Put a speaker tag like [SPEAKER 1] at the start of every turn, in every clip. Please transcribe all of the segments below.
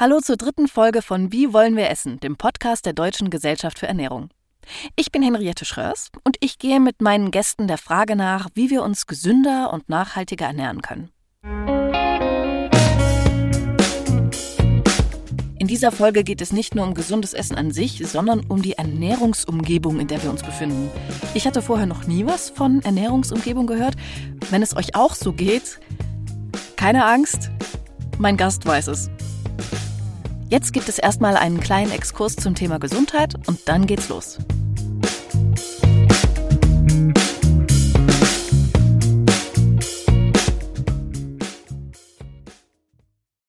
[SPEAKER 1] Hallo zur dritten Folge von Wie wollen wir essen, dem Podcast der Deutschen Gesellschaft für Ernährung. Ich bin Henriette Schröers und ich gehe mit meinen Gästen der Frage nach, wie wir uns gesünder und nachhaltiger ernähren können. In dieser Folge geht es nicht nur um gesundes Essen an sich, sondern um die Ernährungsumgebung, in der wir uns befinden. Ich hatte vorher noch nie was von Ernährungsumgebung gehört. Wenn es euch auch so geht, keine Angst, mein Gast weiß es. Jetzt gibt es erstmal einen kleinen Exkurs zum Thema Gesundheit und dann geht's los.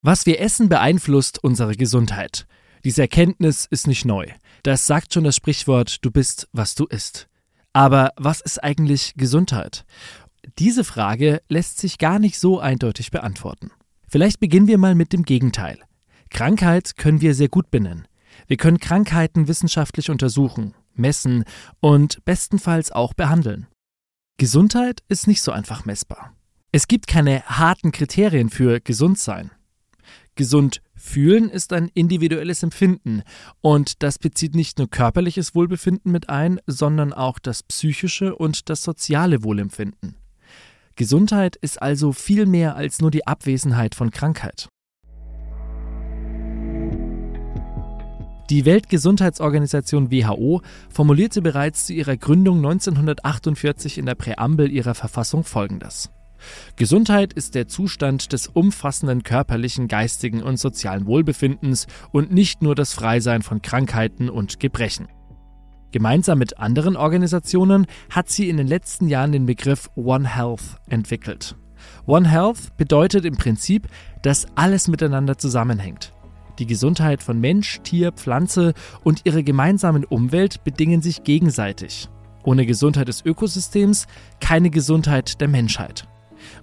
[SPEAKER 2] Was wir essen, beeinflusst unsere Gesundheit. Diese Erkenntnis ist nicht neu. Das sagt schon das Sprichwort, du bist, was du isst. Aber was ist eigentlich Gesundheit? Diese Frage lässt sich gar nicht so eindeutig beantworten. Vielleicht beginnen wir mal mit dem Gegenteil. Krankheit können wir sehr gut benennen. Wir können Krankheiten wissenschaftlich untersuchen, messen und bestenfalls auch behandeln. Gesundheit ist nicht so einfach messbar. Es gibt keine harten Kriterien für Gesundsein. Gesund fühlen ist ein individuelles Empfinden und das bezieht nicht nur körperliches Wohlbefinden mit ein, sondern auch das psychische und das soziale Wohlempfinden. Gesundheit ist also viel mehr als nur die Abwesenheit von Krankheit. Die Weltgesundheitsorganisation WHO formulierte bereits zu ihrer Gründung 1948 in der Präambel ihrer Verfassung Folgendes. Gesundheit ist der Zustand des umfassenden körperlichen, geistigen und sozialen Wohlbefindens und nicht nur das Freisein von Krankheiten und Gebrechen. Gemeinsam mit anderen Organisationen hat sie in den letzten Jahren den Begriff One Health entwickelt. One Health bedeutet im Prinzip, dass alles miteinander zusammenhängt. Die Gesundheit von Mensch, Tier, Pflanze und ihre gemeinsamen Umwelt bedingen sich gegenseitig. Ohne Gesundheit des Ökosystems keine Gesundheit der Menschheit.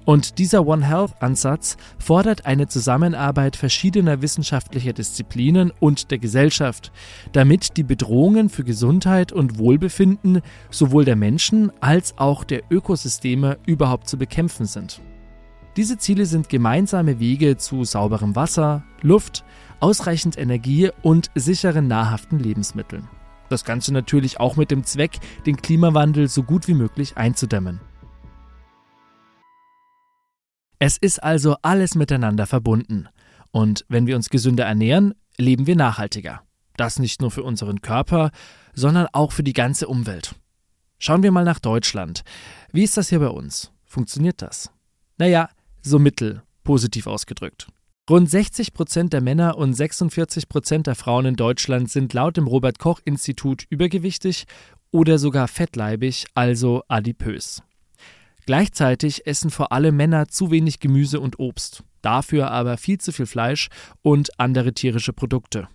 [SPEAKER 2] Und dieser One Health-Ansatz fordert eine Zusammenarbeit verschiedener wissenschaftlicher Disziplinen und der Gesellschaft, damit die Bedrohungen für Gesundheit und Wohlbefinden sowohl der Menschen als auch der Ökosysteme überhaupt zu bekämpfen sind. Diese Ziele sind gemeinsame Wege zu sauberem Wasser, Luft, ausreichend Energie und sicheren nahrhaften Lebensmitteln. Das Ganze natürlich auch mit dem Zweck, den Klimawandel so gut wie möglich einzudämmen. Es ist also alles miteinander verbunden. Und wenn wir uns gesünder ernähren, leben wir nachhaltiger. Das nicht nur für unseren Körper, sondern auch für die ganze Umwelt. Schauen wir mal nach Deutschland. Wie ist das hier bei uns? Funktioniert das? Naja, so mittel, positiv ausgedrückt. Rund 60 Prozent der Männer und 46 Prozent der Frauen in Deutschland sind laut dem Robert Koch Institut übergewichtig oder sogar fettleibig, also adipös. Gleichzeitig essen vor allem Männer zu wenig Gemüse und Obst, dafür aber viel zu viel Fleisch und andere tierische Produkte.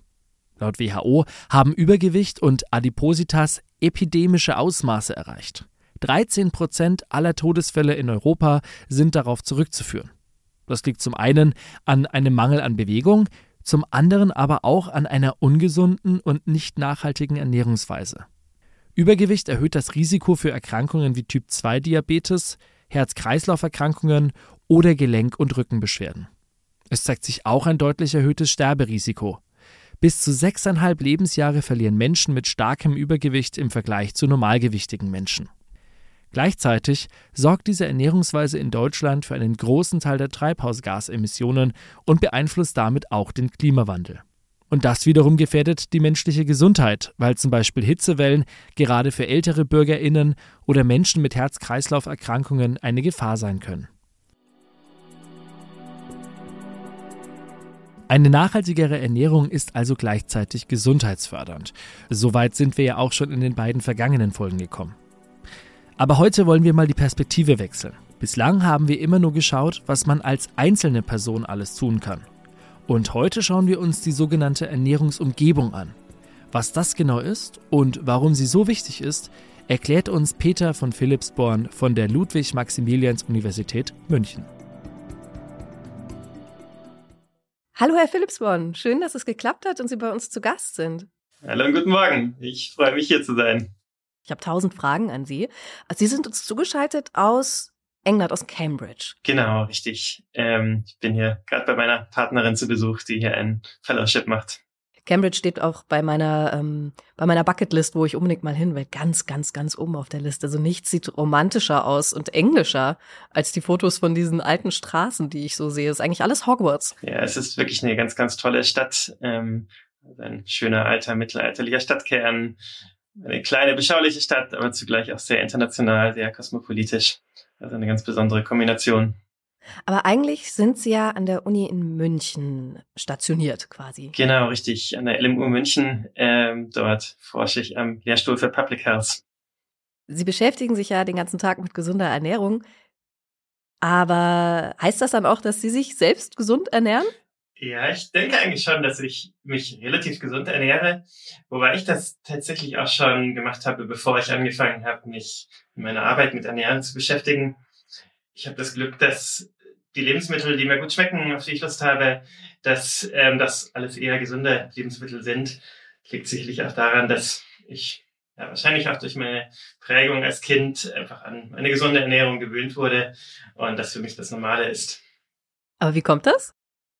[SPEAKER 2] Laut WHO haben Übergewicht und Adipositas epidemische Ausmaße erreicht. 13 Prozent aller Todesfälle in Europa sind darauf zurückzuführen. Das liegt zum einen an einem Mangel an Bewegung, zum anderen aber auch an einer ungesunden und nicht nachhaltigen Ernährungsweise. Übergewicht erhöht das Risiko für Erkrankungen wie Typ-2-Diabetes, Herz-Kreislauf-Erkrankungen oder Gelenk- und Rückenbeschwerden. Es zeigt sich auch ein deutlich erhöhtes Sterberisiko. Bis zu sechseinhalb Lebensjahre verlieren Menschen mit starkem Übergewicht im Vergleich zu normalgewichtigen Menschen. Gleichzeitig sorgt diese Ernährungsweise in Deutschland für einen großen Teil der Treibhausgasemissionen und beeinflusst damit auch den Klimawandel. Und das wiederum gefährdet die menschliche Gesundheit, weil zum Beispiel Hitzewellen gerade für ältere Bürgerinnen oder Menschen mit Herz-Kreislauf-Erkrankungen eine Gefahr sein können. Eine nachhaltigere Ernährung ist also gleichzeitig gesundheitsfördernd. Soweit sind wir ja auch schon in den beiden vergangenen Folgen gekommen. Aber heute wollen wir mal die Perspektive wechseln. Bislang haben wir immer nur geschaut, was man als einzelne Person alles tun kann. Und heute schauen wir uns die sogenannte Ernährungsumgebung an. Was das genau ist und warum sie so wichtig ist, erklärt uns Peter von Philipsborn von der Ludwig-Maximilians-Universität München.
[SPEAKER 1] Hallo Herr Philipsborn, schön, dass es geklappt hat und Sie bei uns zu Gast sind.
[SPEAKER 3] Hallo und guten Morgen, ich freue mich hier zu sein.
[SPEAKER 1] Ich habe tausend Fragen an Sie. Sie sind uns zugeschaltet aus Englert aus Cambridge.
[SPEAKER 3] Genau, richtig. Ähm, ich bin hier gerade bei meiner Partnerin zu Besuch, die hier ein Fellowship macht.
[SPEAKER 1] Cambridge steht auch bei meiner, ähm, bei meiner Bucketlist, wo ich unbedingt mal hin will, ganz, ganz, ganz oben auf der Liste. Also nichts sieht romantischer aus und englischer als die Fotos von diesen alten Straßen, die ich so sehe. Ist eigentlich alles Hogwarts.
[SPEAKER 3] Ja, es ist wirklich eine ganz, ganz tolle Stadt. Ähm, ein schöner alter mittelalterlicher Stadtkern. Eine kleine, beschauliche Stadt, aber zugleich auch sehr international, sehr kosmopolitisch. Also eine ganz besondere Kombination.
[SPEAKER 1] Aber eigentlich sind Sie ja an der Uni in München stationiert quasi.
[SPEAKER 3] Genau, richtig. An der LMU München. Ähm, dort forsche ich am Lehrstuhl für Public Health.
[SPEAKER 1] Sie beschäftigen sich ja den ganzen Tag mit gesunder Ernährung. Aber heißt das dann auch, dass Sie sich selbst gesund ernähren?
[SPEAKER 3] Ja, ich denke eigentlich schon, dass ich mich relativ gesund ernähre, wobei ich das tatsächlich auch schon gemacht habe, bevor ich angefangen habe, mich in meiner Arbeit mit Ernährung zu beschäftigen. Ich habe das Glück, dass die Lebensmittel, die mir gut schmecken, auf die ich Lust habe, dass ähm, das alles eher gesunde Lebensmittel sind. Liegt sicherlich auch daran, dass ich ja, wahrscheinlich auch durch meine Prägung als Kind einfach an eine gesunde Ernährung gewöhnt wurde und das für mich das Normale ist.
[SPEAKER 1] Aber wie kommt das?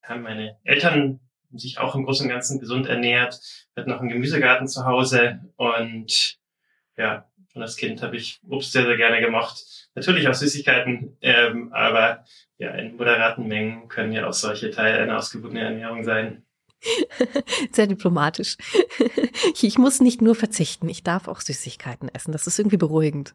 [SPEAKER 3] Haben meine Eltern sich auch im Großen und Ganzen gesund ernährt, hat noch einen Gemüsegarten zu Hause und ja, schon als Kind habe ich Obst sehr, sehr gerne gemacht. Natürlich auch Süßigkeiten, ähm, aber ja, in moderaten Mengen können ja auch solche Teile einer ausgewogenen Ernährung sein.
[SPEAKER 1] Sehr diplomatisch. Ich muss nicht nur verzichten, ich darf auch Süßigkeiten essen. Das ist irgendwie beruhigend.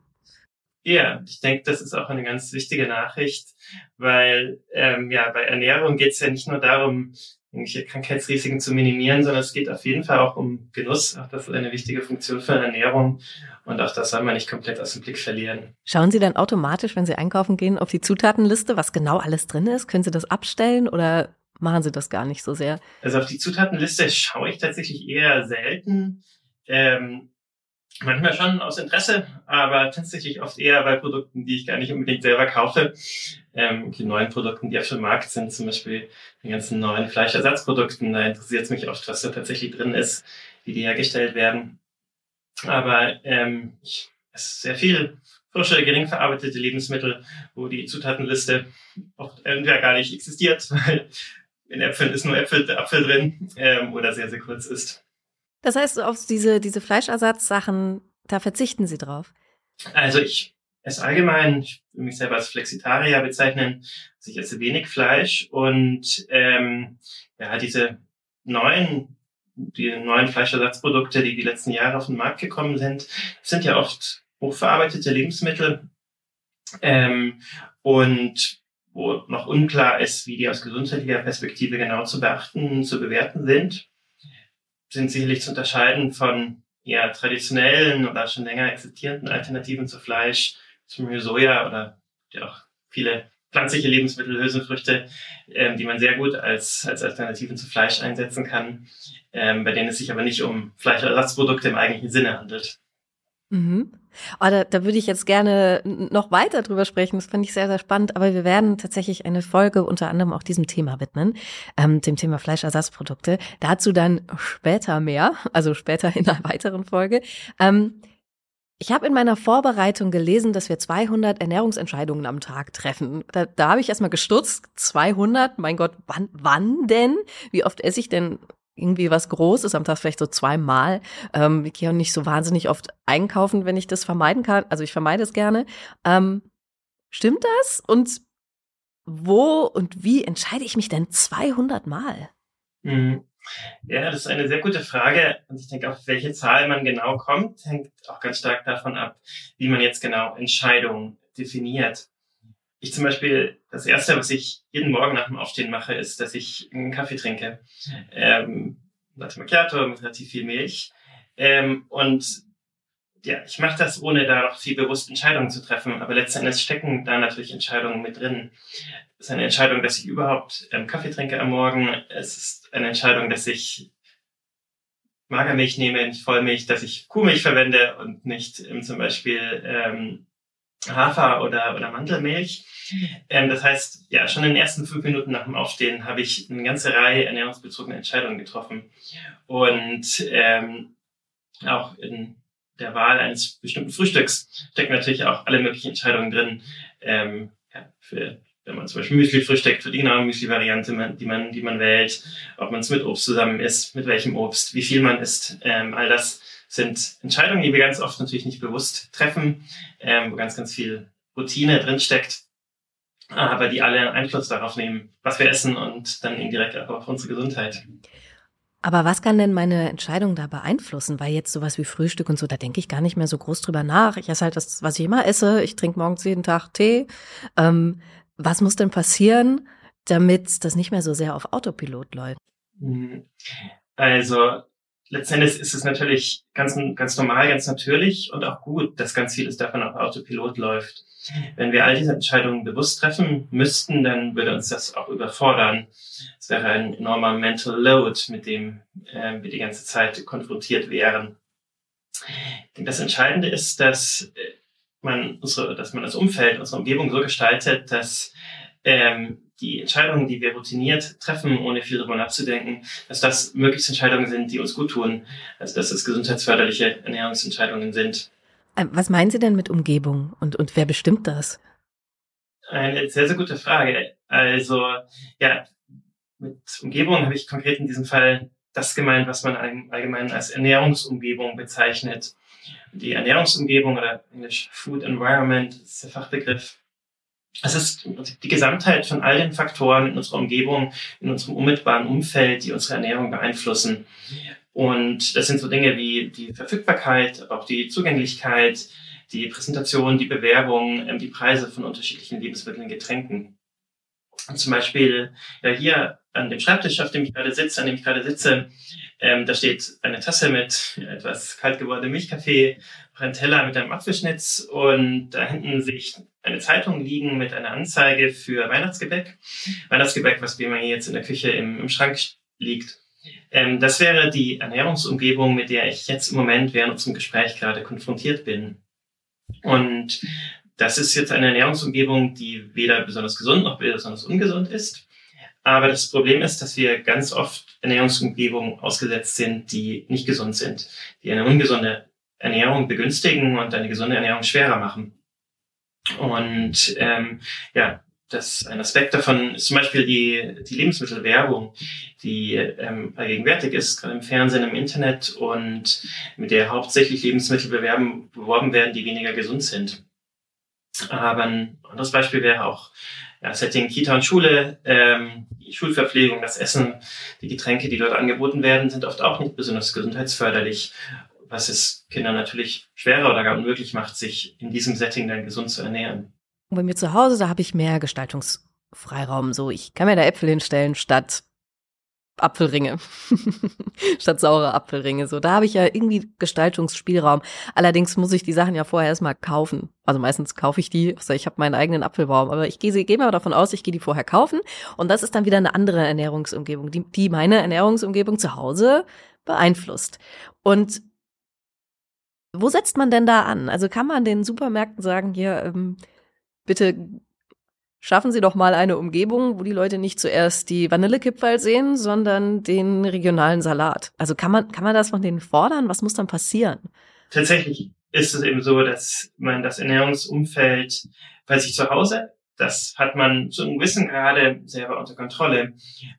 [SPEAKER 3] Ja, ich denke, das ist auch eine ganz wichtige Nachricht, weil ähm, ja bei Ernährung geht es ja nicht nur darum, irgendwelche Krankheitsrisiken zu minimieren, sondern es geht auf jeden Fall auch um Genuss. Auch das ist eine wichtige Funktion für Ernährung und auch das soll man nicht komplett aus dem Blick verlieren.
[SPEAKER 1] Schauen Sie dann automatisch, wenn Sie einkaufen gehen, auf die Zutatenliste, was genau alles drin ist? Können Sie das abstellen oder machen Sie das gar nicht so sehr?
[SPEAKER 3] Also auf die Zutatenliste schaue ich tatsächlich eher selten. Ähm, Manchmal schon aus Interesse, aber tatsächlich oft eher bei Produkten, die ich gar nicht unbedingt selber kaufe. Ähm, die neuen Produkten, die auf dem Markt sind, zum Beispiel die ganzen neuen Fleischersatzprodukten, da interessiert es mich oft, was da tatsächlich drin ist, wie die hergestellt werden. Aber ähm, ich esse sehr viel frische, gering verarbeitete Lebensmittel, wo die Zutatenliste oft entweder gar nicht existiert, weil in Äpfeln ist nur Äpfel, Apfel drin ähm, oder sehr, sehr kurz ist.
[SPEAKER 1] Das heißt, auf diese, diese Fleischersatzsachen, da verzichten Sie drauf?
[SPEAKER 3] Also ich esse allgemein, ich will mich selber als Flexitarier bezeichnen, also ich esse wenig Fleisch und ähm, ja, diese neuen die neuen Fleischersatzprodukte, die die letzten Jahre auf den Markt gekommen sind, sind ja oft hochverarbeitete Lebensmittel ähm, und wo noch unklar ist, wie die aus gesundheitlicher Perspektive genau zu beachten, zu bewerten sind sind sicherlich zu unterscheiden von eher traditionellen oder schon länger existierenden Alternativen zu Fleisch, zum Beispiel Soja oder ja auch viele pflanzliche Lebensmittel, Hülsenfrüchte, ähm, die man sehr gut als, als Alternativen zu Fleisch einsetzen kann, ähm, bei denen es sich aber nicht um Fleischersatzprodukte im eigentlichen Sinne handelt.
[SPEAKER 1] Mhm. Oh, da, da würde ich jetzt gerne noch weiter drüber sprechen. Das finde ich sehr, sehr spannend. Aber wir werden tatsächlich eine Folge unter anderem auch diesem Thema widmen, ähm, dem Thema Fleischersatzprodukte. Dazu dann später mehr, also später in einer weiteren Folge. Ähm, ich habe in meiner Vorbereitung gelesen, dass wir 200 Ernährungsentscheidungen am Tag treffen. Da, da habe ich erstmal gestutzt. 200? Mein Gott, wann, wann denn? Wie oft esse ich denn irgendwie was Großes am Tag, vielleicht so zweimal. Ähm, ich gehe auch nicht so wahnsinnig oft einkaufen, wenn ich das vermeiden kann. Also ich vermeide es gerne. Ähm, stimmt das? Und wo und wie entscheide ich mich denn 200 Mal?
[SPEAKER 3] Mhm. Ja, das ist eine sehr gute Frage. Und ich denke, auf welche Zahl man genau kommt, hängt auch ganz stark davon ab, wie man jetzt genau Entscheidungen definiert. Ich zum Beispiel, das erste, was ich jeden Morgen nach dem Aufstehen mache, ist, dass ich einen Kaffee trinke. Ähm, Latte Macchiato mit relativ viel Milch. Ähm, und ja, ich mache das, ohne da noch viel bewusst Entscheidungen zu treffen. Aber letztendlich stecken da natürlich Entscheidungen mit drin. Es ist eine Entscheidung, dass ich überhaupt ähm, Kaffee trinke am Morgen. Es ist eine Entscheidung, dass ich Magermilch nehme, nicht Vollmilch, dass ich Kuhmilch verwende und nicht ähm, zum Beispiel ähm, Hafer oder, oder Mandelmilch. Ähm, das heißt, ja, schon in den ersten fünf Minuten nach dem Aufstehen habe ich eine ganze Reihe ernährungsbezogener Entscheidungen getroffen. Und ähm, auch in der Wahl eines bestimmten Frühstücks stecken natürlich auch alle möglichen Entscheidungen drin. Ähm, ja, für wenn man zum Beispiel Müsli frühstückt, für die genaue Müsli-Variante, die man, die man wählt, ob man es mit Obst zusammen isst, mit welchem Obst, wie viel man isst. Ähm, all das sind Entscheidungen, die wir ganz oft natürlich nicht bewusst treffen, ähm, wo ganz, ganz viel Routine drinsteckt, aber die alle Einfluss darauf nehmen, was wir essen und dann indirekt auch auf unsere Gesundheit.
[SPEAKER 1] Aber was kann denn meine Entscheidung da beeinflussen? Weil jetzt sowas wie Frühstück und so, da denke ich gar nicht mehr so groß drüber nach. Ich esse halt das, was ich immer esse. Ich trinke morgens jeden Tag Tee. Ähm, was muss denn passieren, damit das nicht mehr so sehr auf Autopilot läuft?
[SPEAKER 3] Mhm. Also letztendlich ist es natürlich ganz, ganz normal, ganz natürlich und auch gut, dass ganz vieles davon auf Autopilot läuft. Wenn wir all diese Entscheidungen bewusst treffen müssten, dann würde uns das auch überfordern. Es wäre ein enormer Mental Load, mit dem äh, wir die ganze Zeit konfrontiert wären. Denke, das Entscheidende ist, dass äh, man unsere, dass man das Umfeld, unsere Umgebung so gestaltet, dass ähm, die Entscheidungen, die wir routiniert treffen, ohne viel darüber nachzudenken, dass das möglichst Entscheidungen sind, die uns gut tun, also dass es gesundheitsförderliche Ernährungsentscheidungen sind.
[SPEAKER 1] Ähm, was meinen Sie denn mit Umgebung und, und wer bestimmt das?
[SPEAKER 3] Eine sehr, sehr gute Frage. Also, ja, mit Umgebung habe ich konkret in diesem Fall das gemeint, was man allgemein als Ernährungsumgebung bezeichnet. Die Ernährungsumgebung oder Englisch Food Environment ist der Fachbegriff. Es ist die Gesamtheit von all den Faktoren in unserer Umgebung, in unserem unmittelbaren Umfeld, die unsere Ernährung beeinflussen. Und das sind so Dinge wie die Verfügbarkeit, aber auch die Zugänglichkeit, die Präsentation, die Bewerbung, ähm, die Preise von unterschiedlichen Lebensmitteln und Getränken. Und zum Beispiel ja, hier an dem Schreibtisch, auf dem ich gerade sitze, an dem ich gerade sitze, ähm, da steht eine Tasse mit etwas kalt gewordenem Milchkaffee, ein Teller mit einem Apfelschnitz und da hinten sehe ich eine Zeitung liegen mit einer Anzeige für Weihnachtsgebäck. Weihnachtsgebäck, was hier jetzt in der Küche im, im Schrank liegt. Ähm, das wäre die Ernährungsumgebung, mit der ich jetzt im Moment während unserem Gespräch gerade konfrontiert bin. Und das ist jetzt eine Ernährungsumgebung, die weder besonders gesund noch besonders ungesund ist. Aber das Problem ist, dass wir ganz oft Ernährungsumgebungen ausgesetzt sind, die nicht gesund sind, die eine ungesunde Ernährung begünstigen und eine gesunde Ernährung schwerer machen. Und ähm, ja, das ein Aspekt davon ist zum Beispiel die, die Lebensmittelwerbung, die ähm, allgegenwärtig ist, gerade im Fernsehen, im Internet und mit der hauptsächlich Lebensmittel bewerben, beworben werden, die weniger gesund sind. Aber ein anderes Beispiel wäre auch ja, Setting Kita und Schule, ähm, die Schulverpflegung, das Essen, die Getränke, die dort angeboten werden, sind oft auch nicht besonders gesundheitsförderlich, was es Kindern natürlich schwerer oder gar unmöglich macht, sich in diesem Setting dann gesund zu ernähren.
[SPEAKER 1] Bei mir zu Hause, da habe ich mehr Gestaltungsfreiraum. So, ich kann mir da Äpfel hinstellen statt Apfelringe. statt saure Apfelringe. So, da habe ich ja irgendwie Gestaltungsspielraum. Allerdings muss ich die Sachen ja vorher erstmal kaufen. Also meistens kaufe ich die, also ich habe meinen eigenen Apfelbaum, aber ich gehe, gehe mal davon aus, ich gehe die vorher kaufen. Und das ist dann wieder eine andere Ernährungsumgebung, die, die meine Ernährungsumgebung zu Hause beeinflusst. Und wo setzt man denn da an? Also kann man den Supermärkten sagen, hier, ähm, bitte schaffen Sie doch mal eine Umgebung, wo die Leute nicht zuerst die Vanillekipferl sehen, sondern den regionalen Salat. Also kann man, kann man das von denen fordern? Was muss dann passieren?
[SPEAKER 3] Tatsächlich ist es eben so, dass man das Ernährungsumfeld bei sich zu Hause das hat man zu einem gewissen Grade selber unter Kontrolle.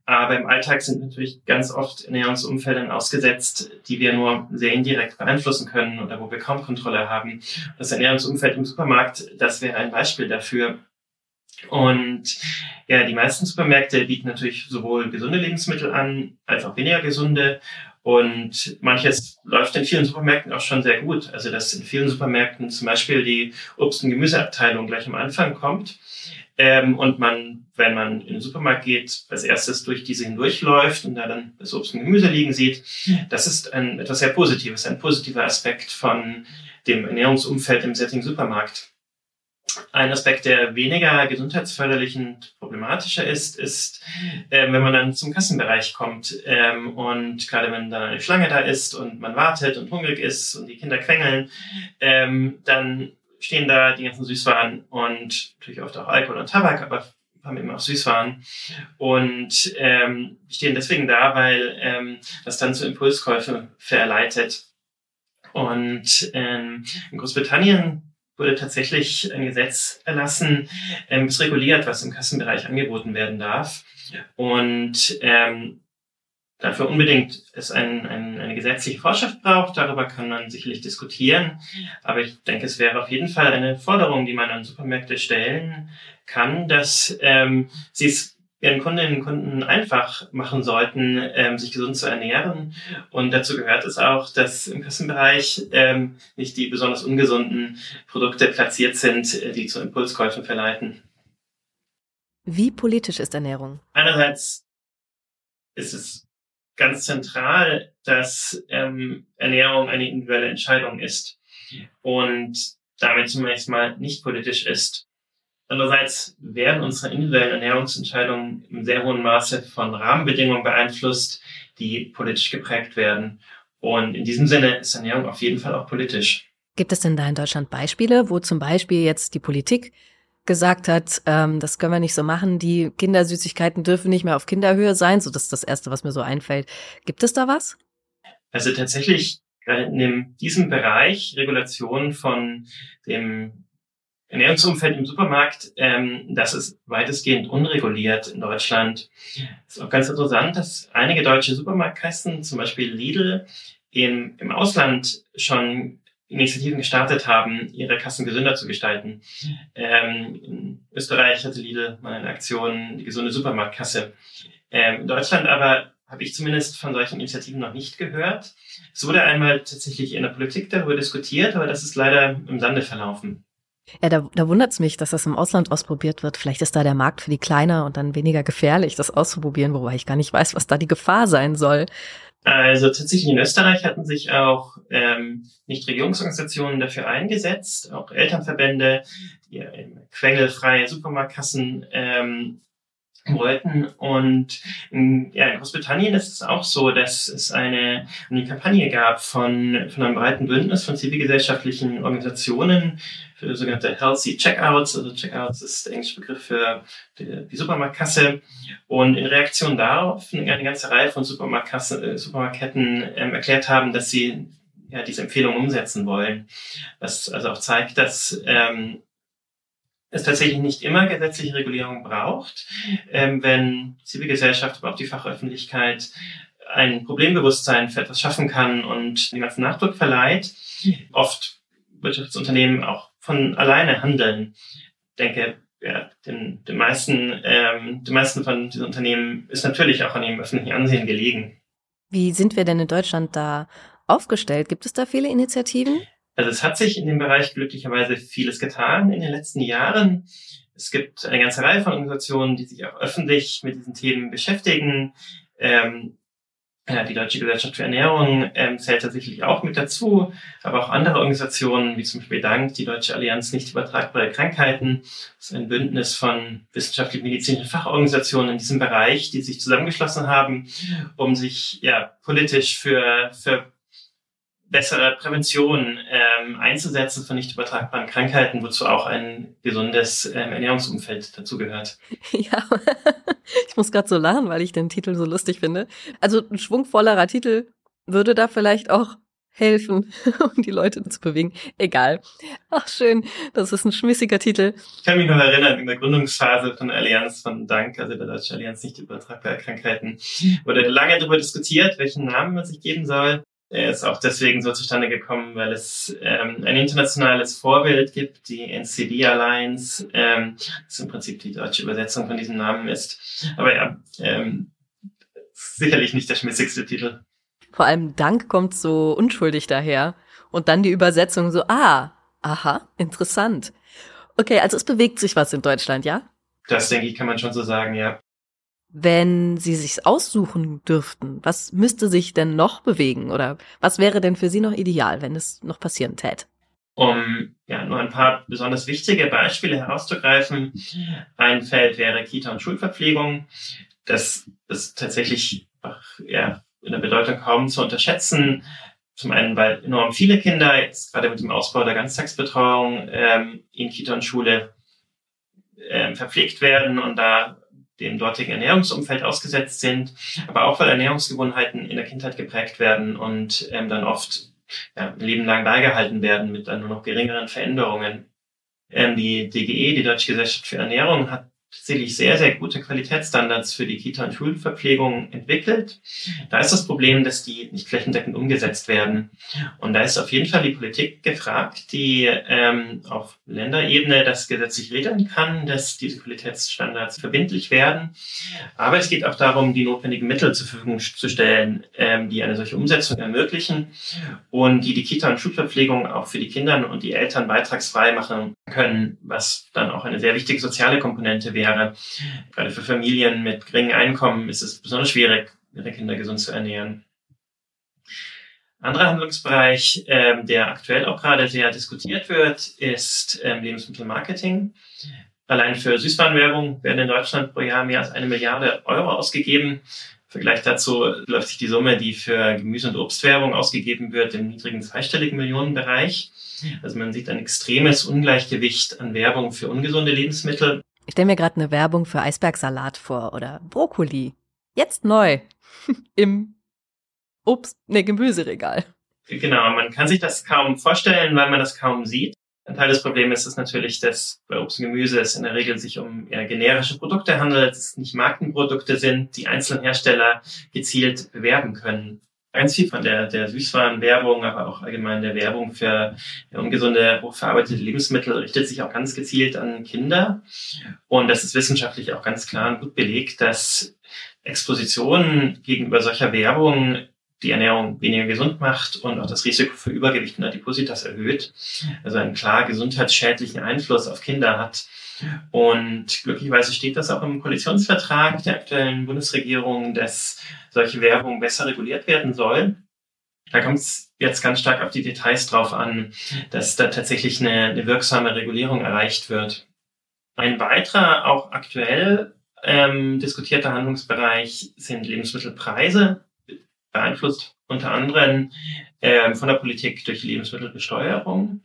[SPEAKER 3] Aber im Alltag sind natürlich ganz oft Ernährungsumfeldern ausgesetzt, die wir nur sehr indirekt beeinflussen können oder wo wir kaum Kontrolle haben. Das Ernährungsumfeld im Supermarkt, das wäre ein Beispiel dafür. Und ja, die meisten Supermärkte bieten natürlich sowohl gesunde Lebensmittel an, als auch weniger gesunde. Und manches läuft in vielen Supermärkten auch schon sehr gut. Also dass in vielen Supermärkten zum Beispiel die Obst- und Gemüseabteilung gleich am Anfang kommt ähm, und man, wenn man in den Supermarkt geht, als erstes durch diese hindurchläuft und da dann das Obst und Gemüse liegen sieht, das ist ein, etwas sehr Positives, ein positiver Aspekt von dem Ernährungsumfeld im Setting Supermarkt. Ein Aspekt, der weniger gesundheitsförderlich und problematischer ist, ist, äh, wenn man dann zum Kassenbereich kommt ähm, und gerade wenn dann eine Schlange da ist und man wartet und hungrig ist und die Kinder quengeln, ähm, dann stehen da die ganzen Süßwaren und natürlich oft auch Alkohol und Tabak, aber haben eben auch Süßwaren und ähm, stehen deswegen da, weil ähm, das dann zu Impulskäufen verleitet. Und ähm, in Großbritannien wurde tatsächlich ein Gesetz erlassen, ähm, es reguliert, was im Kassenbereich angeboten werden darf. Und ähm, dafür unbedingt es ein, ein, eine gesetzliche Vorschrift braucht. Darüber kann man sicherlich diskutieren. Aber ich denke, es wäre auf jeden Fall eine Forderung, die man an Supermärkte stellen kann, dass ähm, sie es ihren Kundinnen und Kunden einfach machen sollten, ähm, sich gesund zu ernähren. Und dazu gehört es auch, dass im Kassenbereich ähm, nicht die besonders ungesunden Produkte platziert sind, äh, die zu Impulskäufen verleiten.
[SPEAKER 1] Wie politisch ist Ernährung?
[SPEAKER 3] Einerseits ist es ganz zentral, dass ähm, Ernährung eine individuelle Entscheidung ist und damit zunächst mal nicht politisch ist. Andererseits werden unsere individuellen Ernährungsentscheidungen im sehr hohen Maße von Rahmenbedingungen beeinflusst, die politisch geprägt werden. Und in diesem Sinne ist Ernährung auf jeden Fall auch politisch.
[SPEAKER 1] Gibt es denn da in Deutschland Beispiele, wo zum Beispiel jetzt die Politik gesagt hat, ähm, das können wir nicht so machen, die Kindersüßigkeiten dürfen nicht mehr auf Kinderhöhe sein, so das ist das Erste, was mir so einfällt. Gibt es da was?
[SPEAKER 3] Also tatsächlich in diesem Bereich Regulation von dem Ernährungsumfeld im Supermarkt, ähm, das ist weitestgehend unreguliert in Deutschland. Es ist auch ganz interessant, dass einige deutsche Supermarktkassen, zum Beispiel Lidl, in, im Ausland schon Initiativen gestartet haben, ihre Kassen gesünder zu gestalten. Ähm, in Österreich hatte Lidl mal eine Aktion, die gesunde Supermarktkasse. Ähm, in Deutschland aber habe ich zumindest von solchen Initiativen noch nicht gehört. Es wurde einmal tatsächlich in der Politik darüber diskutiert, aber das ist leider im Sande verlaufen.
[SPEAKER 1] Ja, da, da wundert es mich, dass das im Ausland ausprobiert wird. Vielleicht ist da der Markt für die kleiner und dann weniger gefährlich, das auszuprobieren, wobei ich gar nicht weiß, was da die Gefahr sein soll.
[SPEAKER 3] Also tatsächlich in Österreich hatten sich auch ähm, Nichtregierungsorganisationen dafür eingesetzt, auch Elternverbände, die quengelfreie Supermarktkassen ähm, wollten. Und in, ja, in Großbritannien ist es auch so, dass es eine, eine Kampagne gab von, von einem breiten Bündnis von zivilgesellschaftlichen Organisationen für sogenannte Healthy Checkouts. Also Checkouts ist der englische Begriff für die, die Supermarktkasse. Und in Reaktion darauf eine ganze Reihe von Supermarktkasse, äh, Supermarktketten ähm, erklärt haben, dass sie ja, diese Empfehlung umsetzen wollen. Was also auch zeigt, dass ähm, es tatsächlich nicht immer gesetzliche Regulierung braucht, ähm, wenn Zivilgesellschaft, aber auch die Fachöffentlichkeit ein Problembewusstsein für etwas schaffen kann und dem ganzen Nachdruck verleiht, oft Wirtschaftsunternehmen auch von alleine handeln. Ich denke, ja, den, den meisten, ähm, den meisten von diesen Unternehmen ist natürlich auch an ihrem öffentlichen Ansehen gelegen.
[SPEAKER 1] Wie sind wir denn in Deutschland da aufgestellt? Gibt es da viele Initiativen?
[SPEAKER 3] Also es hat sich in dem Bereich glücklicherweise vieles getan in den letzten Jahren. Es gibt eine ganze Reihe von Organisationen, die sich auch öffentlich mit diesen Themen beschäftigen. Ähm, die Deutsche Gesellschaft für Ernährung ähm, zählt tatsächlich auch mit dazu, aber auch andere Organisationen, wie zum Beispiel DANK, die Deutsche Allianz nicht übertragbare Krankheiten. Das ist ein Bündnis von wissenschaftlich-medizinischen Fachorganisationen in diesem Bereich, die sich zusammengeschlossen haben, um sich ja politisch für, für bessere Prävention ähm, einzusetzen von nicht übertragbaren Krankheiten, wozu auch ein gesundes ähm, Ernährungsumfeld dazugehört.
[SPEAKER 1] Ja, ich muss gerade so lachen, weil ich den Titel so lustig finde. Also ein schwungvollerer Titel würde da vielleicht auch helfen, um die Leute zu bewegen. Egal. Ach schön, das ist ein schmissiger Titel.
[SPEAKER 3] Ich kann mich noch erinnern, in der Gründungsphase von der Allianz von Dank, also der Deutschen Allianz nicht übertragbare Krankheiten, wurde lange darüber diskutiert, welchen Namen man sich geben soll. Er ist auch deswegen so zustande gekommen, weil es ähm, ein internationales Vorbild gibt, die NCD Alliance, ähm, das im Prinzip die deutsche Übersetzung von diesem Namen ist. Aber ja, ähm, sicherlich nicht der schmissigste Titel.
[SPEAKER 1] Vor allem Dank kommt so unschuldig daher. Und dann die Übersetzung so, ah, aha, interessant. Okay, also es bewegt sich was in Deutschland, ja?
[SPEAKER 3] Das denke ich, kann man schon so sagen, ja
[SPEAKER 1] wenn Sie sich aussuchen dürften, was müsste sich denn noch bewegen oder was wäre denn für Sie noch ideal, wenn es noch passieren täte?
[SPEAKER 3] Um ja nur ein paar besonders wichtige Beispiele herauszugreifen. Ein Feld wäre Kita- und Schulverpflegung. Das ist tatsächlich ja, in der Bedeutung kaum zu unterschätzen. Zum einen, weil enorm viele Kinder jetzt gerade mit dem Ausbau der Ganztagsbetreuung ähm, in Kita und Schule ähm, verpflegt werden und da dem dortigen Ernährungsumfeld ausgesetzt sind, aber auch weil Ernährungsgewohnheiten in der Kindheit geprägt werden und ähm, dann oft ja, ein Leben lang beigehalten werden mit dann nur noch geringeren Veränderungen. Ähm, die DGE, die Deutsche Gesellschaft für Ernährung, hat tatsächlich sehr, sehr gute Qualitätsstandards für die Kita- und Schulverpflegung entwickelt. Da ist das Problem, dass die nicht flächendeckend umgesetzt werden. Und da ist auf jeden Fall die Politik gefragt, die ähm, auf Länderebene das gesetzlich regeln kann, dass diese Qualitätsstandards verbindlich werden. Aber es geht auch darum, die notwendigen Mittel zur Verfügung zu stellen, ähm, die eine solche Umsetzung ermöglichen und die die Kita- und Schulverpflegung auch für die Kinder und die Eltern beitragsfrei machen können, was dann auch eine sehr wichtige soziale Komponente wäre. Gerade für Familien mit geringem Einkommen ist es besonders schwierig, ihre Kinder gesund zu ernähren. Anderer Handlungsbereich, ähm, der aktuell auch gerade sehr diskutiert wird, ist ähm, Lebensmittelmarketing. Allein für Süßwarenwerbung werden in Deutschland pro Jahr mehr als eine Milliarde Euro ausgegeben. Im Vergleich dazu läuft sich die Summe, die für Gemüse- und Obstwerbung ausgegeben wird, im niedrigen zweistelligen Millionenbereich. Also man sieht ein extremes Ungleichgewicht an Werbung für ungesunde Lebensmittel.
[SPEAKER 1] Ich stelle mir gerade eine Werbung für Eisbergsalat vor oder Brokkoli. Jetzt neu im Obst, ne, Gemüseregal.
[SPEAKER 3] Genau, man kann sich das kaum vorstellen, weil man das kaum sieht. Ein Teil des Problems ist natürlich, dass bei Obst und Gemüse es in der Regel sich um eher generische Produkte handelt, dass es nicht Markenprodukte sind, die einzelne Hersteller gezielt bewerben können. Ganz viel von der, der Süßwarenwerbung, aber auch allgemein der Werbung für ungesunde, hochverarbeitete Lebensmittel richtet sich auch ganz gezielt an Kinder. Und das ist wissenschaftlich auch ganz klar und gut belegt, dass Expositionen gegenüber solcher Werbung die Ernährung weniger gesund macht und auch das Risiko für Übergewicht und Adipositas erhöht. Also einen klar gesundheitsschädlichen Einfluss auf Kinder hat. Und glücklicherweise steht das auch im Koalitionsvertrag der aktuellen Bundesregierung, dass solche Werbung besser reguliert werden soll. Da kommt es jetzt ganz stark auf die Details drauf an, dass da tatsächlich eine, eine wirksame Regulierung erreicht wird. Ein weiterer, auch aktuell ähm, diskutierter Handlungsbereich sind Lebensmittelpreise beeinflusst unter anderem äh, von der Politik durch die Lebensmittelbesteuerung.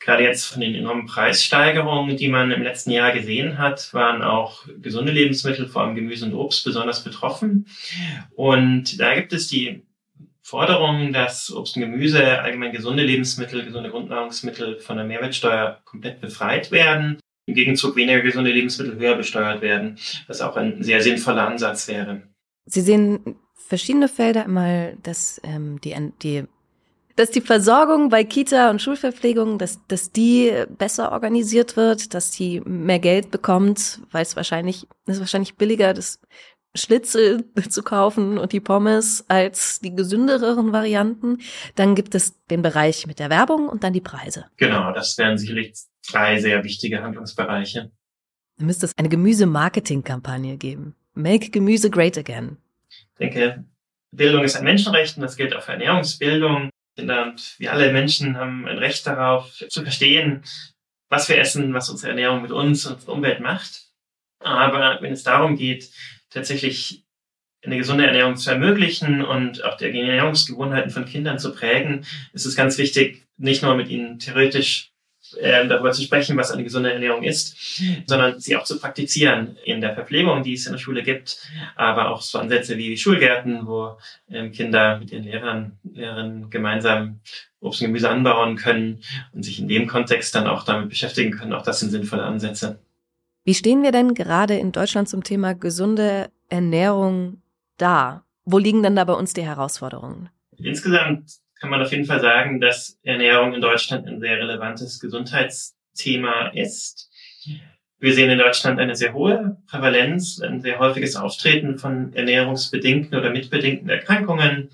[SPEAKER 3] Gerade jetzt von den enormen Preissteigerungen, die man im letzten Jahr gesehen hat, waren auch gesunde Lebensmittel, vor allem Gemüse und Obst, besonders betroffen. Und da gibt es die Forderung, dass Obst und Gemüse, allgemein gesunde Lebensmittel, gesunde Grundnahrungsmittel von der Mehrwertsteuer komplett befreit werden. Im Gegenzug weniger gesunde Lebensmittel höher besteuert werden, was auch ein sehr sinnvoller Ansatz wäre.
[SPEAKER 1] Sie sehen verschiedene Felder, einmal dass ähm, die, die dass die Versorgung bei Kita und Schulverpflegung, dass, dass die besser organisiert wird, dass die mehr Geld bekommt, weil es wahrscheinlich, es ist wahrscheinlich billiger, das Schnitzel zu kaufen und die Pommes als die gesündereren Varianten. Dann gibt es den Bereich mit der Werbung und dann die Preise.
[SPEAKER 3] Genau, das wären sicherlich drei sehr wichtige Handlungsbereiche.
[SPEAKER 1] Dann müsste es eine Gemüse-Marketing-Kampagne geben. Make Gemüse great again.
[SPEAKER 3] Ich denke, Bildung ist ein Menschenrecht und das gilt auch für Ernährungsbildung. Kinder und wir alle Menschen haben ein Recht darauf zu verstehen, was wir essen, was unsere Ernährung mit uns und der Umwelt macht. Aber wenn es darum geht, tatsächlich eine gesunde Ernährung zu ermöglichen und auch die Ernährungsgewohnheiten von Kindern zu prägen, ist es ganz wichtig, nicht nur mit ihnen theoretisch äh, darüber zu sprechen, was eine gesunde Ernährung ist, sondern sie auch zu praktizieren in der Verpflegung, die es in der Schule gibt, aber auch so Ansätze wie Schulgärten, wo ähm, Kinder mit ihren Lehrern, Lehrern gemeinsam Obst und Gemüse anbauen können und sich in dem Kontext dann auch damit beschäftigen können. Auch das sind sinnvolle Ansätze.
[SPEAKER 1] Wie stehen wir denn gerade in Deutschland zum Thema gesunde Ernährung da? Wo liegen denn da bei uns die Herausforderungen?
[SPEAKER 3] Insgesamt kann man auf jeden Fall sagen, dass Ernährung in Deutschland ein sehr relevantes Gesundheitsthema ist. Wir sehen in Deutschland eine sehr hohe Prävalenz, ein sehr häufiges Auftreten von ernährungsbedingten oder mitbedingten Erkrankungen.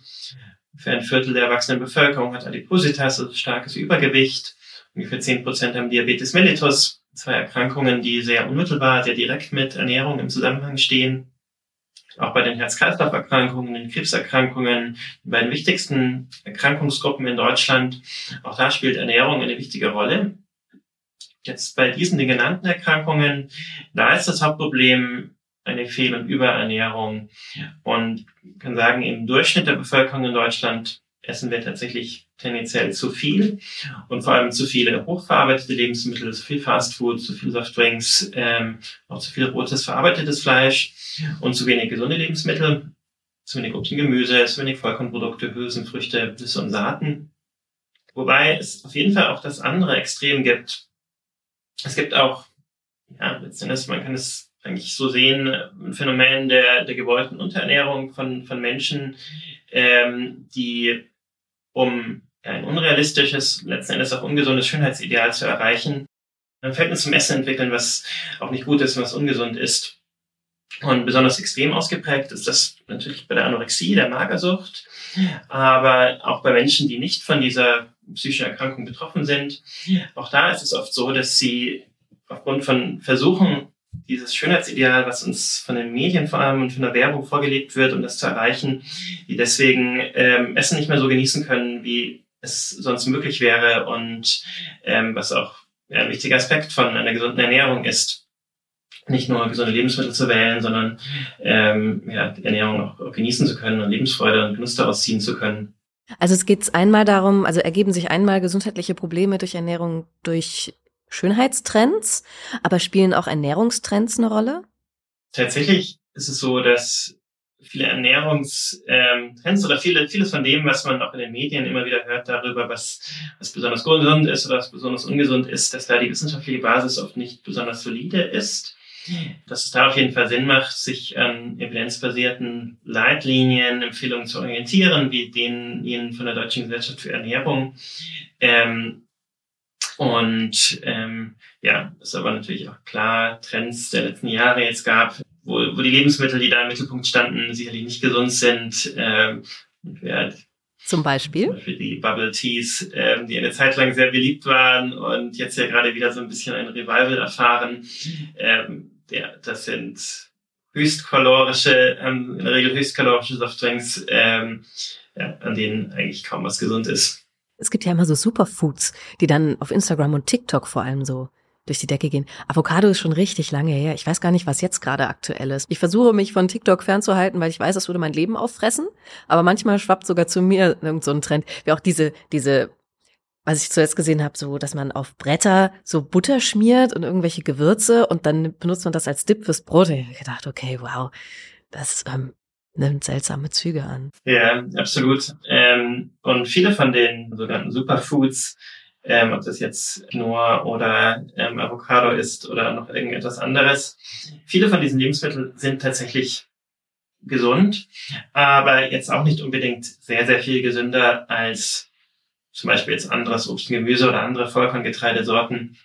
[SPEAKER 3] Für ein Viertel der erwachsenen Bevölkerung hat Adipositas, also starkes Übergewicht. Ungefähr zehn Prozent haben Diabetes mellitus, zwei Erkrankungen, die sehr unmittelbar, sehr direkt mit Ernährung im Zusammenhang stehen auch bei den Herz-Kreislauf-Erkrankungen, den Krebserkrankungen, die beiden wichtigsten Erkrankungsgruppen in Deutschland. Auch da spielt Ernährung eine wichtige Rolle. Jetzt bei diesen den genannten Erkrankungen, da ist das Hauptproblem eine Fehl- und Überernährung. Und kann sagen, im Durchschnitt der Bevölkerung in Deutschland essen wir tatsächlich tendenziell zu viel und vor allem zu viele hochverarbeitete Lebensmittel, zu viel Fastfood, zu viel Softdrinks, ähm, auch zu viel rotes verarbeitetes Fleisch und zu wenig gesunde Lebensmittel, zu wenig Obst und Gemüse, zu wenig Vollkornprodukte, Hülsenfrüchte, Nüsse und Saaten. Wobei es auf jeden Fall auch das andere Extrem gibt, es gibt auch, ja, letztendlich, man kann es eigentlich so sehen, ein Phänomen der, der gewollten Unterernährung von, von Menschen, ähm, die um ein unrealistisches, letzten Endes auch ungesundes Schönheitsideal zu erreichen, ein Verhältnis zum Essen entwickeln, was auch nicht gut ist und was ungesund ist. Und besonders extrem ausgeprägt ist das natürlich bei der Anorexie, der Magersucht, aber auch bei Menschen, die nicht von dieser psychischen Erkrankung betroffen sind. Auch da ist es oft so, dass sie aufgrund von Versuchen, dieses Schönheitsideal, was uns von den Medien vor allem und von der Werbung vorgelebt wird, um das zu erreichen, die deswegen ähm, Essen nicht mehr so genießen können, wie es sonst möglich wäre und ähm, was auch ein wichtiger Aspekt von einer gesunden Ernährung ist nicht nur gesunde Lebensmittel zu wählen, sondern ähm, ja, die Ernährung auch, auch genießen zu können und Lebensfreude und Genuss daraus ziehen zu können.
[SPEAKER 1] Also es geht einmal darum, also ergeben sich einmal gesundheitliche Probleme durch Ernährung durch Schönheitstrends, aber spielen auch Ernährungstrends eine Rolle?
[SPEAKER 3] Tatsächlich ist es so, dass viele Ernährungstrends ähm, oder viele, vieles von dem, was man auch in den Medien immer wieder hört darüber, was, was besonders gesund ist oder was besonders ungesund ist, dass da die wissenschaftliche Basis oft nicht besonders solide ist dass es da auf jeden Fall Sinn macht, sich an evidenzbasierten Leitlinien, Empfehlungen zu orientieren, wie denjenigen von der Deutschen Gesellschaft für Ernährung. Ähm, und ähm, ja, ist aber natürlich auch klar, Trends der letzten Jahre jetzt gab, wo, wo die Lebensmittel, die da im Mittelpunkt standen, sicherlich nicht gesund sind. Ähm,
[SPEAKER 1] ja, zum Beispiel? Zum
[SPEAKER 3] Beispiel die Bubble Teas, ähm, die eine Zeit lang sehr beliebt waren und jetzt ja gerade wieder so ein bisschen ein Revival erfahren. Ähm, ja, das sind höchstkalorische, ähm, in der Regel höchstkalorische Softdrinks, ähm, ja, an denen eigentlich kaum was gesund ist.
[SPEAKER 1] Es gibt ja immer so Superfoods, die dann auf Instagram und TikTok vor allem so durch die Decke gehen. Avocado ist schon richtig lange her. Ich weiß gar nicht, was jetzt gerade aktuell ist. Ich versuche mich von TikTok fernzuhalten, weil ich weiß, das würde mein Leben auffressen. Aber manchmal schwappt sogar zu mir irgend so ein Trend, wie auch diese, diese was ich zuletzt gesehen habe, so, dass man auf Bretter so Butter schmiert und irgendwelche Gewürze und dann benutzt man das als Dip fürs Brot. ich habe gedacht, okay, wow, das ähm, nimmt seltsame Züge an.
[SPEAKER 3] Ja, absolut. Ähm, und viele von den sogenannten Superfoods, ähm, ob das jetzt Quinoa oder ähm, Avocado ist oder noch irgendetwas anderes, viele von diesen Lebensmitteln sind tatsächlich gesund, aber jetzt auch nicht unbedingt sehr, sehr viel gesünder als zum Beispiel jetzt anderes Obst und Gemüse oder andere Vollkorngetreidesorten.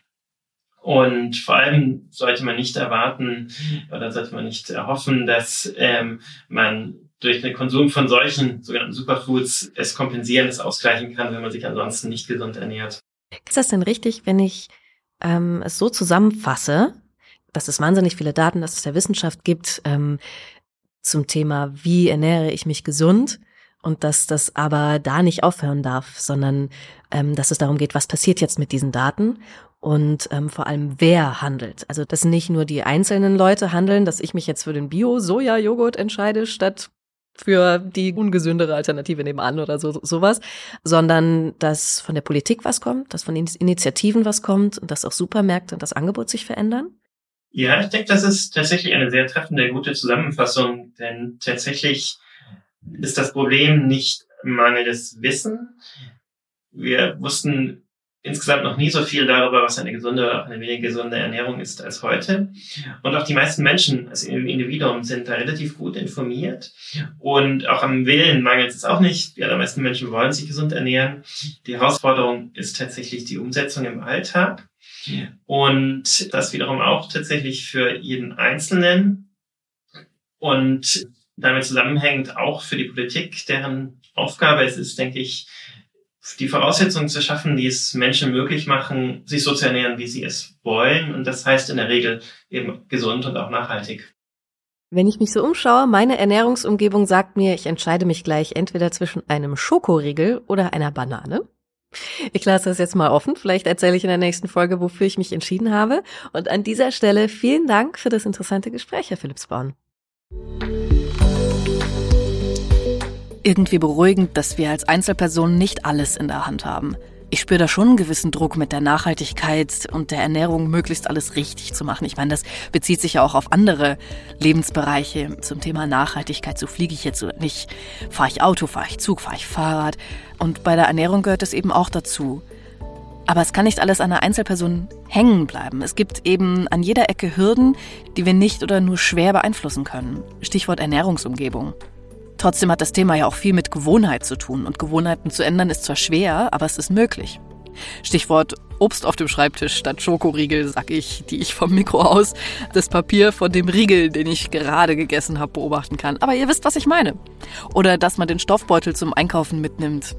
[SPEAKER 3] Und vor allem sollte man nicht erwarten oder sollte man nicht erhoffen, dass ähm, man durch den Konsum von solchen sogenannten Superfoods es kompensieren, es ausgleichen kann, wenn man sich ansonsten nicht gesund ernährt.
[SPEAKER 1] Ist das denn richtig, wenn ich ähm, es so zusammenfasse, dass es wahnsinnig viele Daten, dass es der Wissenschaft gibt ähm, zum Thema, wie ernähre ich mich gesund? und dass das aber da nicht aufhören darf, sondern ähm, dass es darum geht, was passiert jetzt mit diesen Daten und ähm, vor allem wer handelt. Also dass nicht nur die einzelnen Leute handeln, dass ich mich jetzt für den Bio-Soja-Joghurt entscheide statt für die ungesündere Alternative nebenan oder so sowas, sondern dass von der Politik was kommt, dass von Initiativen was kommt und dass auch Supermärkte und das Angebot sich verändern?
[SPEAKER 3] Ja, ich denke, das ist tatsächlich eine sehr treffende, gute Zusammenfassung, denn tatsächlich ist das Problem nicht mangelndes Wissen. Wir wussten insgesamt noch nie so viel darüber, was eine gesunde oder auch eine weniger gesunde Ernährung ist als heute. Und auch die meisten Menschen als Individuum sind da relativ gut informiert. Und auch am Willen mangelt es auch nicht. Die allermeisten Menschen wollen sich gesund ernähren. Die Herausforderung ist tatsächlich die Umsetzung im Alltag. Und das wiederum auch tatsächlich für jeden Einzelnen. Und damit zusammenhängt auch für die Politik, deren Aufgabe es ist, denke ich, die Voraussetzungen zu schaffen, die es Menschen möglich machen, sich so zu ernähren, wie sie es wollen. Und das heißt in der Regel eben gesund und auch nachhaltig.
[SPEAKER 1] Wenn ich mich so umschaue, meine Ernährungsumgebung sagt mir, ich entscheide mich gleich entweder zwischen einem Schokoriegel oder einer Banane. Ich lasse das jetzt mal offen. Vielleicht erzähle ich in der nächsten Folge, wofür ich mich entschieden habe. Und an dieser Stelle vielen Dank für das interessante Gespräch, Herr Philipsborn irgendwie beruhigend, dass wir als Einzelpersonen nicht alles in der Hand haben. Ich spüre da schon einen gewissen Druck mit der Nachhaltigkeit und der Ernährung, möglichst alles richtig zu machen. Ich meine, das bezieht sich ja auch auf andere Lebensbereiche. Zum Thema Nachhaltigkeit, so fliege ich jetzt oder nicht. Fahre ich Auto, fahre ich Zug, fahre ich Fahrrad. Und bei der Ernährung gehört das eben auch dazu. Aber es kann nicht alles an einer Einzelperson hängen bleiben. Es gibt eben an jeder Ecke Hürden, die wir nicht oder nur schwer beeinflussen können. Stichwort Ernährungsumgebung. Trotzdem hat das Thema ja auch viel mit Gewohnheit zu tun. Und Gewohnheiten zu ändern ist zwar schwer, aber es ist möglich. Stichwort Obst auf dem Schreibtisch statt Schokoriegel, sag ich, die ich vom Mikro aus das Papier von dem Riegel, den ich gerade gegessen habe, beobachten kann. Aber ihr wisst, was ich meine. Oder dass man den Stoffbeutel zum Einkaufen mitnimmt.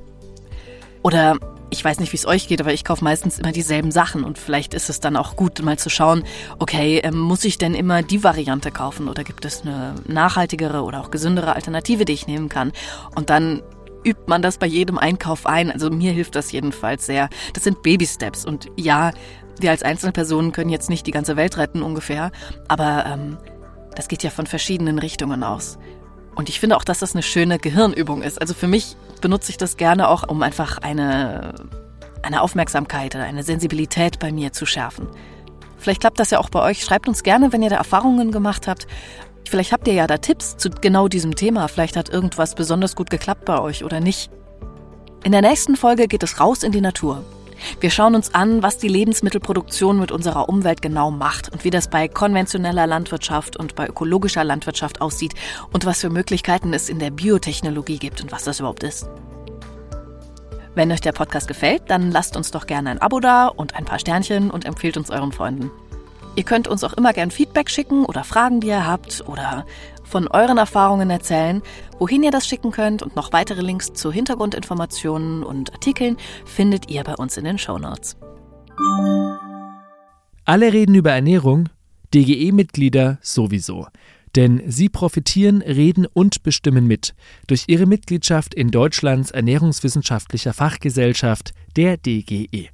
[SPEAKER 1] Oder ich weiß nicht, wie es euch geht, aber ich kaufe meistens immer dieselben Sachen und vielleicht ist es dann auch gut, mal zu schauen, okay, ähm, muss ich denn immer die Variante kaufen oder gibt es eine nachhaltigere oder auch gesündere Alternative, die ich nehmen kann? Und dann übt man das bei jedem Einkauf ein. Also mir hilft das jedenfalls sehr. Das sind Baby-Steps und ja, wir als Einzelpersonen können jetzt nicht die ganze Welt retten ungefähr, aber ähm, das geht ja von verschiedenen Richtungen aus. Und ich finde auch, dass das eine schöne Gehirnübung ist. Also für mich benutze ich das gerne auch, um einfach eine, eine Aufmerksamkeit oder eine Sensibilität bei mir zu schärfen. Vielleicht klappt das ja auch bei euch. Schreibt uns gerne, wenn ihr da Erfahrungen gemacht habt. Vielleicht habt ihr ja da Tipps zu genau diesem Thema. Vielleicht hat irgendwas besonders gut geklappt bei euch oder nicht. In der nächsten Folge geht es raus in die Natur. Wir schauen uns an, was die Lebensmittelproduktion mit unserer Umwelt genau macht und wie das bei konventioneller Landwirtschaft und bei ökologischer Landwirtschaft aussieht und was für Möglichkeiten es in der Biotechnologie gibt und was das überhaupt ist. Wenn euch der Podcast gefällt, dann lasst uns doch gerne ein Abo da und ein paar Sternchen und empfehlt uns euren Freunden. Ihr könnt uns auch immer gern Feedback schicken oder Fragen, die ihr habt oder von euren Erfahrungen erzählen. Wohin ihr das schicken könnt und noch weitere Links zu Hintergrundinformationen und Artikeln findet ihr bei uns in den Show Notes.
[SPEAKER 2] Alle reden über Ernährung, DGE-Mitglieder sowieso. Denn sie profitieren, reden und bestimmen mit durch ihre Mitgliedschaft in Deutschlands Ernährungswissenschaftlicher Fachgesellschaft, der DGE.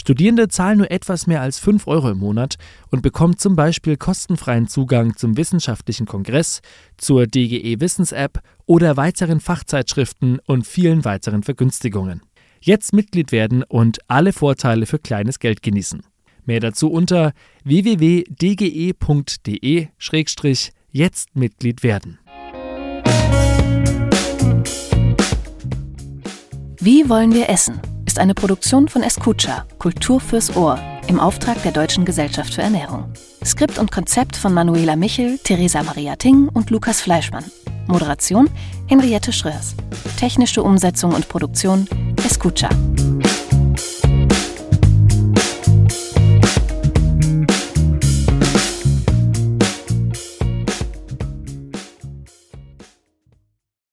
[SPEAKER 2] Studierende zahlen nur etwas mehr als 5 Euro im Monat und bekommen zum Beispiel kostenfreien Zugang zum wissenschaftlichen Kongress, zur DGE Wissens-App oder weiteren Fachzeitschriften und vielen weiteren Vergünstigungen. Jetzt Mitglied werden und alle Vorteile für kleines Geld genießen. Mehr dazu unter www.dge.de-jetzt Mitglied werden.
[SPEAKER 1] Wie wollen wir essen? Ist eine Produktion von Escucha, Kultur fürs Ohr, im Auftrag der Deutschen Gesellschaft für Ernährung. Skript und Konzept von Manuela Michel, Theresa Maria Ting und Lukas Fleischmann. Moderation Henriette Schröers. Technische Umsetzung und Produktion Escucha.